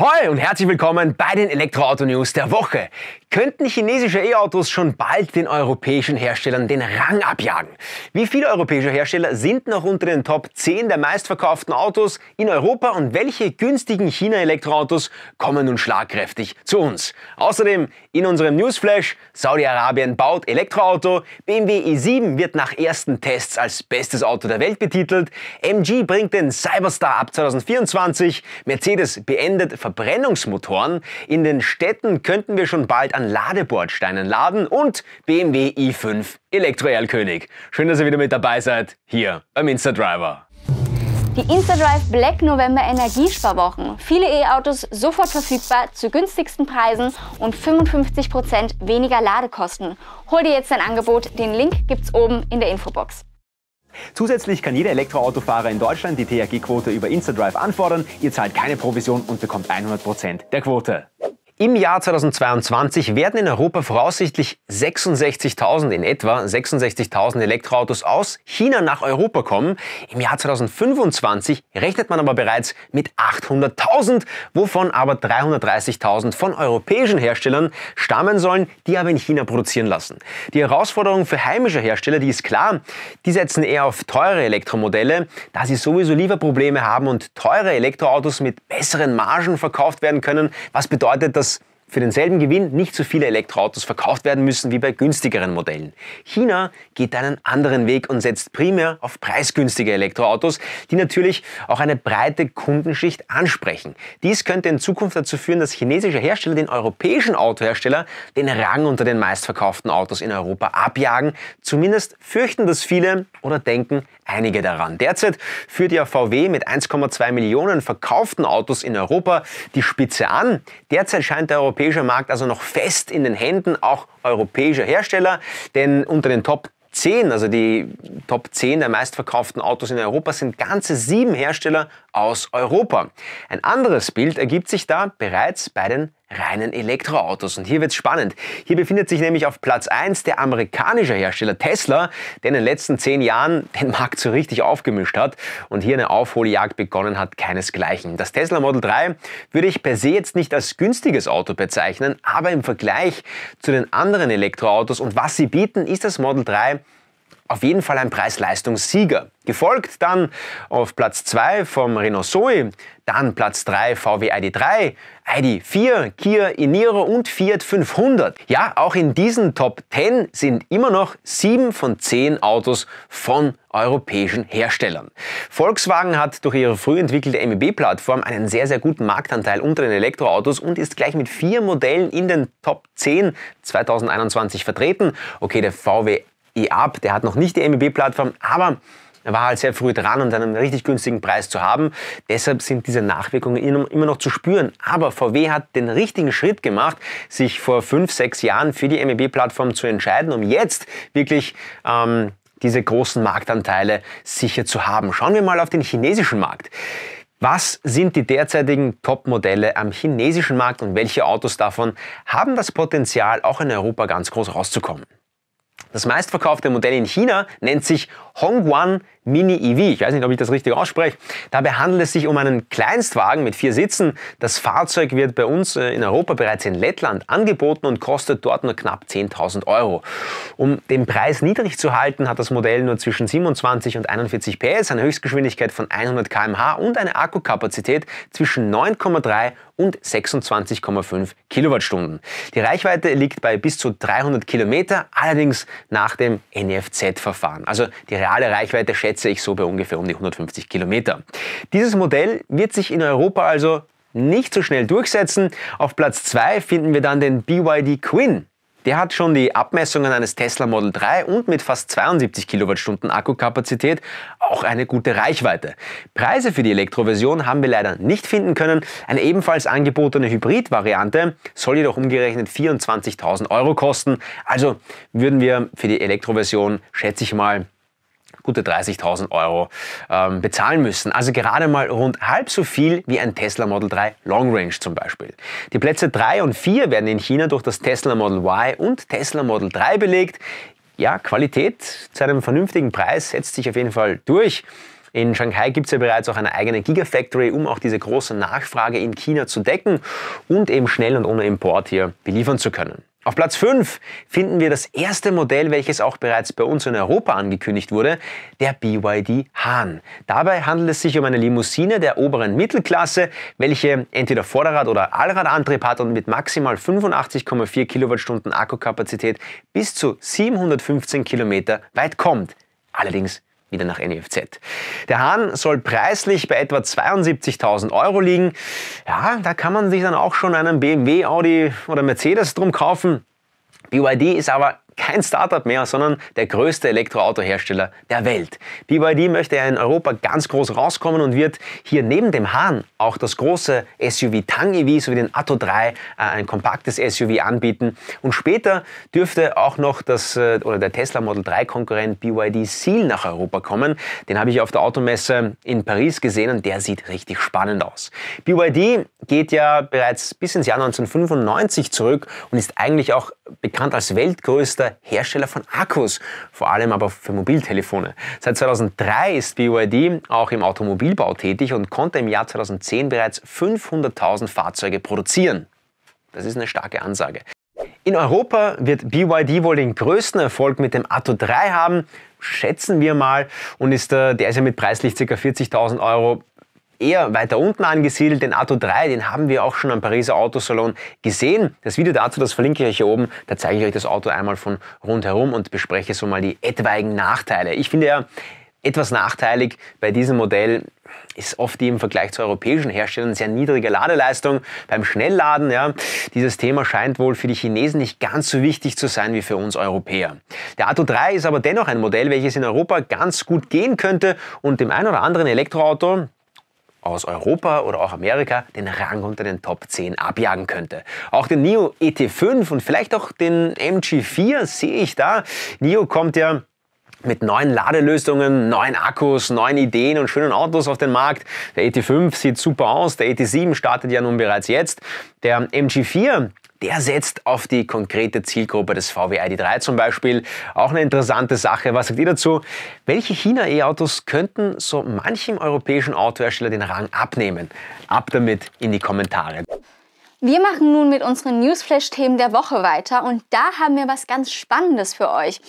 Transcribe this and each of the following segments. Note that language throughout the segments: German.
Ahoi und herzlich willkommen bei den Elektroauto-News der Woche. Könnten chinesische E-Autos schon bald den europäischen Herstellern den Rang abjagen? Wie viele europäische Hersteller sind noch unter den Top 10 der meistverkauften Autos in Europa und welche günstigen China-Elektroautos kommen nun schlagkräftig zu uns? Außerdem in unserem Newsflash, Saudi-Arabien baut Elektroauto, BMW i7 wird nach ersten Tests als bestes Auto der Welt betitelt, MG bringt den Cyberstar ab 2024, Mercedes beendet Verbrennungsmotoren. In den Städten könnten wir schon bald an Ladebordsteinen laden und BMW i5 Elektro-Erlkönig. Schön, dass ihr wieder mit dabei seid, hier beim Instadriver. Die InstaDrive Black November Energiesparwochen. Viele E-Autos sofort verfügbar zu günstigsten Preisen und 55% weniger Ladekosten. Hol dir jetzt dein Angebot, den Link gibt's oben in der Infobox. Zusätzlich kann jeder Elektroautofahrer in Deutschland die THG-Quote über InstaDrive anfordern. Ihr zahlt keine Provision und bekommt 100% der Quote. Im Jahr 2022 werden in Europa voraussichtlich 66.000 in etwa 66.000 Elektroautos aus China nach Europa kommen. Im Jahr 2025 rechnet man aber bereits mit 800.000, wovon aber 330.000 von europäischen Herstellern stammen sollen, die aber in China produzieren lassen. Die Herausforderung für heimische Hersteller, die ist klar. Die setzen eher auf teure Elektromodelle, da sie sowieso Lieferprobleme haben und teure Elektroautos mit besseren Margen verkauft werden können, was bedeutet, dass für denselben Gewinn nicht so viele Elektroautos verkauft werden müssen wie bei günstigeren Modellen. China geht einen anderen Weg und setzt primär auf preisgünstige Elektroautos, die natürlich auch eine breite Kundenschicht ansprechen. Dies könnte in Zukunft dazu führen, dass chinesische Hersteller den europäischen Autohersteller den Rang unter den meistverkauften Autos in Europa abjagen. Zumindest fürchten das viele oder denken einige daran. Derzeit führt ja VW mit 1,2 Millionen verkauften Autos in Europa die Spitze an. Derzeit scheint der europäische Markt also noch fest in den Händen auch europäischer Hersteller, denn unter den Top 10, also die Top 10 der meistverkauften Autos in Europa, sind ganze sieben Hersteller aus Europa. Ein anderes Bild ergibt sich da bereits bei den reinen Elektroautos. Und hier wird es spannend. Hier befindet sich nämlich auf Platz 1 der amerikanische Hersteller Tesla, der in den letzten zehn Jahren den Markt so richtig aufgemischt hat und hier eine Aufholjagd begonnen hat, keinesgleichen. Das Tesla Model 3 würde ich per se jetzt nicht als günstiges Auto bezeichnen, aber im Vergleich zu den anderen Elektroautos und was sie bieten, ist das Model 3 auf jeden Fall ein Preis-Leistungssieger. Gefolgt dann auf Platz 2 vom Renault Zoe, dann Platz 3 VW ID3, ID4, Kia e-Niro und Fiat 500. Ja, auch in diesen Top 10 sind immer noch 7 von 10 Autos von europäischen Herstellern. Volkswagen hat durch ihre früh entwickelte MEB-Plattform einen sehr, sehr guten Marktanteil unter den Elektroautos und ist gleich mit vier Modellen in den Top 10 2021 vertreten. Okay, der VW e-Up, der hat noch nicht die MEB-Plattform, aber er war halt sehr früh dran und einen richtig günstigen Preis zu haben. Deshalb sind diese Nachwirkungen immer noch zu spüren. Aber VW hat den richtigen Schritt gemacht, sich vor fünf, sechs Jahren für die MEB-Plattform zu entscheiden, um jetzt wirklich ähm, diese großen Marktanteile sicher zu haben. Schauen wir mal auf den chinesischen Markt. Was sind die derzeitigen Top-Modelle am chinesischen Markt und welche Autos davon haben das Potenzial, auch in Europa ganz groß rauszukommen? Das meistverkaufte Modell in China nennt sich Hongguan Mini EV. Ich weiß nicht, ob ich das richtig ausspreche. Dabei handelt es sich um einen Kleinstwagen mit vier Sitzen. Das Fahrzeug wird bei uns äh, in Europa bereits in Lettland angeboten und kostet dort nur knapp 10.000 Euro. Um den Preis niedrig zu halten, hat das Modell nur zwischen 27 und 41 PS, eine Höchstgeschwindigkeit von 100 km/h und eine Akkukapazität zwischen 9,3 und 26,5 Kilowattstunden. Die Reichweite liegt bei bis zu 300 Kilometer, allerdings nach dem NFZ-Verfahren. Also die reale Reichweite schätze ich so bei ungefähr um die 150 Kilometer. Dieses Modell wird sich in Europa also nicht so schnell durchsetzen. Auf Platz 2 finden wir dann den BYD Quinn. Der hat schon die Abmessungen eines Tesla Model 3 und mit fast 72 Kilowattstunden Akkukapazität auch eine gute Reichweite. Preise für die Elektroversion haben wir leider nicht finden können. Eine ebenfalls angebotene Hybrid-Variante soll jedoch umgerechnet 24.000 Euro kosten. Also würden wir für die Elektroversion, schätze ich mal, gute 30.000 Euro ähm, bezahlen müssen. Also gerade mal rund halb so viel wie ein Tesla Model 3 Long Range zum Beispiel. Die Plätze 3 und 4 werden in China durch das Tesla Model Y und Tesla Model 3 belegt. Ja, Qualität zu einem vernünftigen Preis setzt sich auf jeden Fall durch. In Shanghai gibt es ja bereits auch eine eigene Gigafactory, um auch diese große Nachfrage in China zu decken und eben schnell und ohne Import hier beliefern zu können. Auf Platz 5 finden wir das erste Modell, welches auch bereits bei uns in Europa angekündigt wurde, der BYD Hahn. Dabei handelt es sich um eine Limousine der oberen Mittelklasse, welche entweder Vorderrad- oder Allradantrieb hat und mit maximal 85,4 Kilowattstunden Akkukapazität bis zu 715 Kilometer weit kommt. Allerdings wieder nach NEFZ. Der Hahn soll preislich bei etwa 72.000 Euro liegen. Ja, da kann man sich dann auch schon einen BMW, Audi oder Mercedes drum kaufen. BYD ist aber kein Startup mehr, sondern der größte Elektroautohersteller der Welt. BYD möchte ja in Europa ganz groß rauskommen und wird hier neben dem Hahn auch das große SUV Tang EV sowie den Atto 3, äh, ein kompaktes SUV anbieten. Und später dürfte auch noch das äh, oder der Tesla Model 3 Konkurrent BYD Seal nach Europa kommen. Den habe ich auf der Automesse in Paris gesehen und der sieht richtig spannend aus. BYD geht ja bereits bis ins Jahr 1995 zurück und ist eigentlich auch bekannt als weltgrößter Hersteller von Akkus, vor allem aber für Mobiltelefone. Seit 2003 ist BYD auch im Automobilbau tätig und konnte im Jahr 2010 bereits 500.000 Fahrzeuge produzieren. Das ist eine starke Ansage. In Europa wird BYD wohl den größten Erfolg mit dem Atto 3 haben, schätzen wir mal, und ist, äh, der ist ja mit preislich ca. 40.000 Euro eher weiter unten angesiedelt. Den Atto 3, den haben wir auch schon am Pariser Autosalon gesehen. Das Video dazu, das verlinke ich euch hier oben. Da zeige ich euch das Auto einmal von rundherum und bespreche so mal die etwaigen Nachteile. Ich finde ja etwas nachteilig bei diesem Modell ist oft die im Vergleich zu europäischen Herstellern sehr niedrige Ladeleistung. Beim Schnellladen, ja, dieses Thema scheint wohl für die Chinesen nicht ganz so wichtig zu sein wie für uns Europäer. Der Atto 3 ist aber dennoch ein Modell, welches in Europa ganz gut gehen könnte und dem ein oder anderen Elektroauto, aus Europa oder auch Amerika den Rang unter den Top 10 abjagen könnte. Auch den NIO ET5 und vielleicht auch den MG4 sehe ich da. NIO kommt ja mit neuen Ladelösungen, neuen Akkus, neuen Ideen und schönen Autos auf den Markt. Der ET5 sieht super aus, der ET7 startet ja nun bereits jetzt. Der MG4 der setzt auf die konkrete Zielgruppe des VW ID3 zum Beispiel. Auch eine interessante Sache. Was sagt ihr dazu? Welche China-E-Autos könnten so manchem europäischen Autohersteller den Rang abnehmen? Ab damit in die Kommentare. Wir machen nun mit unseren Newsflash-Themen der Woche weiter und da haben wir was ganz Spannendes für euch.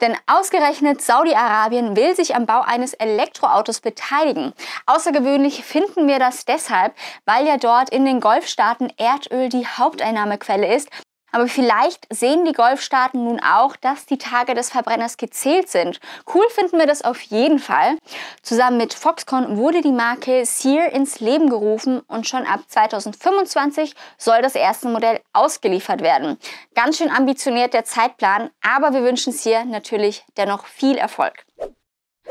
Denn ausgerechnet Saudi-Arabien will sich am Bau eines Elektroautos beteiligen. Außergewöhnlich finden wir das deshalb, weil ja dort in den Golfstaaten Erdöl die Haupteinnahmequelle ist aber vielleicht sehen die Golfstaaten nun auch, dass die Tage des Verbrenners gezählt sind. Cool finden wir das auf jeden Fall. Zusammen mit Foxconn wurde die Marke Sear ins Leben gerufen und schon ab 2025 soll das erste Modell ausgeliefert werden. Ganz schön ambitioniert der Zeitplan, aber wir wünschen Sear natürlich dennoch viel Erfolg.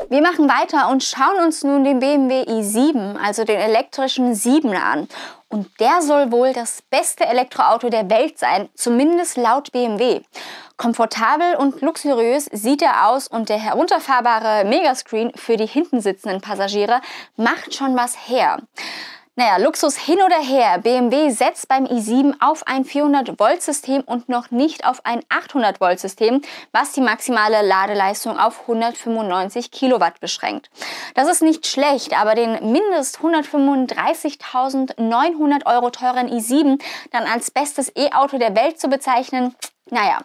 Wir machen weiter und schauen uns nun den BMW i7, also den elektrischen 7er an. Und der soll wohl das beste Elektroauto der Welt sein, zumindest laut BMW. Komfortabel und luxuriös sieht er aus und der herunterfahrbare Megascreen für die hinten sitzenden Passagiere macht schon was her. Naja, Luxus hin oder her. BMW setzt beim i7 auf ein 400-Volt-System und noch nicht auf ein 800-Volt-System, was die maximale Ladeleistung auf 195 Kilowatt beschränkt. Das ist nicht schlecht, aber den mindest 135.900 Euro teuren i7 dann als bestes E-Auto der Welt zu bezeichnen, naja,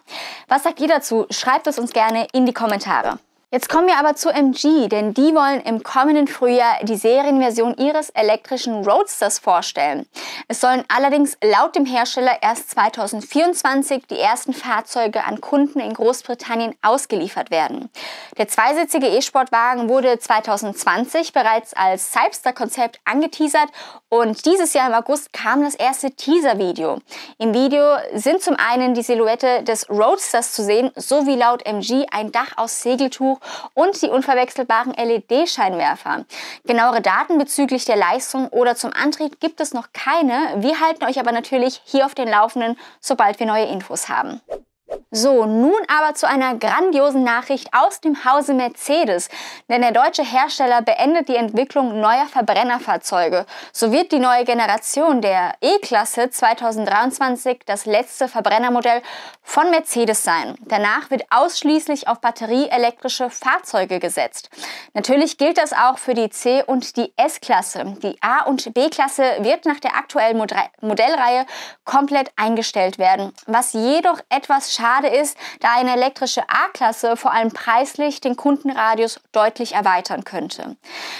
was sagt ihr dazu? Schreibt es uns gerne in die Kommentare. Jetzt kommen wir aber zu MG, denn die wollen im kommenden Frühjahr die Serienversion ihres elektrischen Roadsters vorstellen. Es sollen allerdings laut dem Hersteller erst 2024 die ersten Fahrzeuge an Kunden in Großbritannien ausgeliefert werden. Der zweisitzige E-Sportwagen wurde 2020 bereits als Cypster-Konzept angeteasert und dieses Jahr im August kam das erste Teaser-Video. Im Video sind zum einen die Silhouette des Roadsters zu sehen, sowie laut MG ein Dach aus Segeltuch Taschentuch und die unverwechselbaren LED-Scheinwerfer. Genauere Daten bezüglich der Leistung oder zum Antrieb gibt es noch keine. Wir halten euch aber natürlich hier auf den Laufenden, sobald wir neue Infos haben. So, nun aber zu einer grandiosen Nachricht aus dem Hause Mercedes. Denn der deutsche Hersteller beendet die Entwicklung neuer Verbrennerfahrzeuge. So wird die neue Generation der E-Klasse 2023 das letzte Verbrennermodell von Mercedes sein. Danach wird ausschließlich auf batterieelektrische Fahrzeuge gesetzt. Natürlich gilt das auch für die C- und die S-Klasse. Die A- und B-Klasse wird nach der aktuellen Modellreihe komplett eingestellt werden, was jedoch etwas schade schade ist, da eine elektrische A-Klasse vor allem preislich den Kundenradius deutlich erweitern könnte.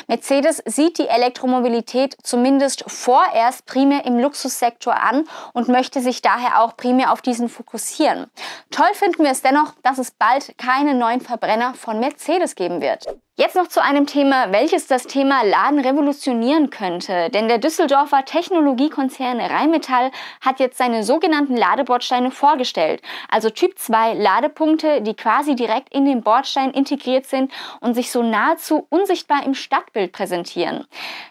Mercedes sieht die Elektromobilität zumindest vorerst primär im Luxussektor an und möchte sich daher auch primär auf diesen fokussieren. Toll finden wir es dennoch, dass es bald keine neuen Verbrenner von Mercedes geben wird. Jetzt noch zu einem Thema, welches das Thema Laden revolutionieren könnte. Denn der Düsseldorfer Technologiekonzern Rheinmetall hat jetzt seine sogenannten Ladebordsteine vorgestellt. Also Typ 2 Ladepunkte, die quasi direkt in den Bordstein integriert sind und sich so nahezu unsichtbar im Stadtbild präsentieren.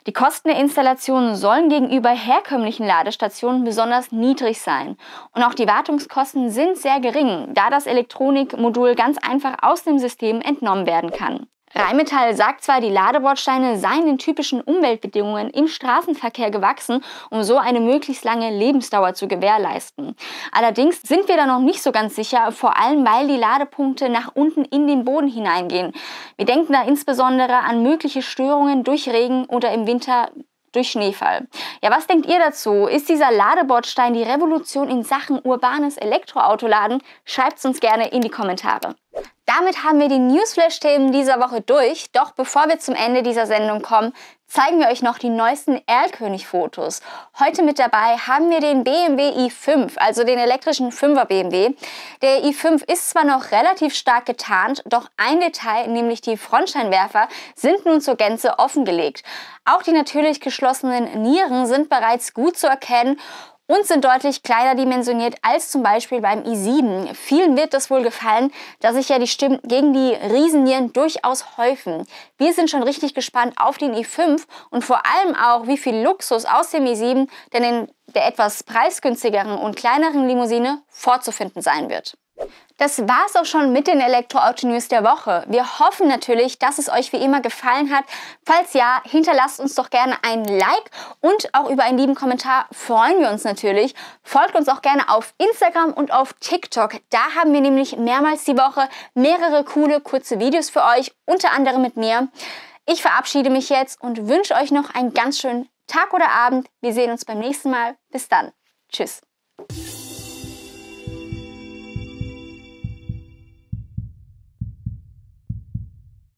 Die Kosten der Installation sollen gegenüber herkömmlichen Ladestationen besonders niedrig sein. Und auch die Wartungskosten sind sehr gering, da das Elektronikmodul ganz einfach aus dem System entnommen werden kann. Rheinmetall sagt zwar, die Ladebordsteine seien den typischen Umweltbedingungen im Straßenverkehr gewachsen, um so eine möglichst lange Lebensdauer zu gewährleisten. Allerdings sind wir da noch nicht so ganz sicher, vor allem weil die Ladepunkte nach unten in den Boden hineingehen. Wir denken da insbesondere an mögliche Störungen durch Regen oder im Winter durch Schneefall. Ja, was denkt ihr dazu? Ist dieser Ladebordstein die Revolution in Sachen urbanes Elektroautoladen? Schreibt es uns gerne in die Kommentare. Damit haben wir die Newsflash-Themen dieser Woche durch. Doch bevor wir zum Ende dieser Sendung kommen, zeigen wir euch noch die neuesten Erlkönig-Fotos. Heute mit dabei haben wir den BMW i5, also den elektrischen 5er BMW. Der i5 ist zwar noch relativ stark getarnt, doch ein Detail, nämlich die Frontscheinwerfer, sind nun zur Gänze offengelegt. Auch die natürlich geschlossenen Nieren sind bereits gut zu erkennen und sind deutlich kleiner dimensioniert als zum Beispiel beim i7. Vielen wird das wohl gefallen, da sich ja die Stimmen gegen die Riesennieren durchaus häufen. Wir sind schon richtig gespannt auf den i5 und vor allem auch, wie viel Luxus aus dem i7 denn in der etwas preisgünstigeren und kleineren Limousine vorzufinden sein wird. Das war's auch schon mit den Elektroauto-News der Woche. Wir hoffen natürlich, dass es euch wie immer gefallen hat. Falls ja, hinterlasst uns doch gerne ein Like und auch über einen lieben Kommentar freuen wir uns natürlich. Folgt uns auch gerne auf Instagram und auf TikTok. Da haben wir nämlich mehrmals die Woche mehrere coole kurze Videos für euch, unter anderem mit mir. Ich verabschiede mich jetzt und wünsche euch noch einen ganz schönen Tag oder Abend. Wir sehen uns beim nächsten Mal. Bis dann. Tschüss.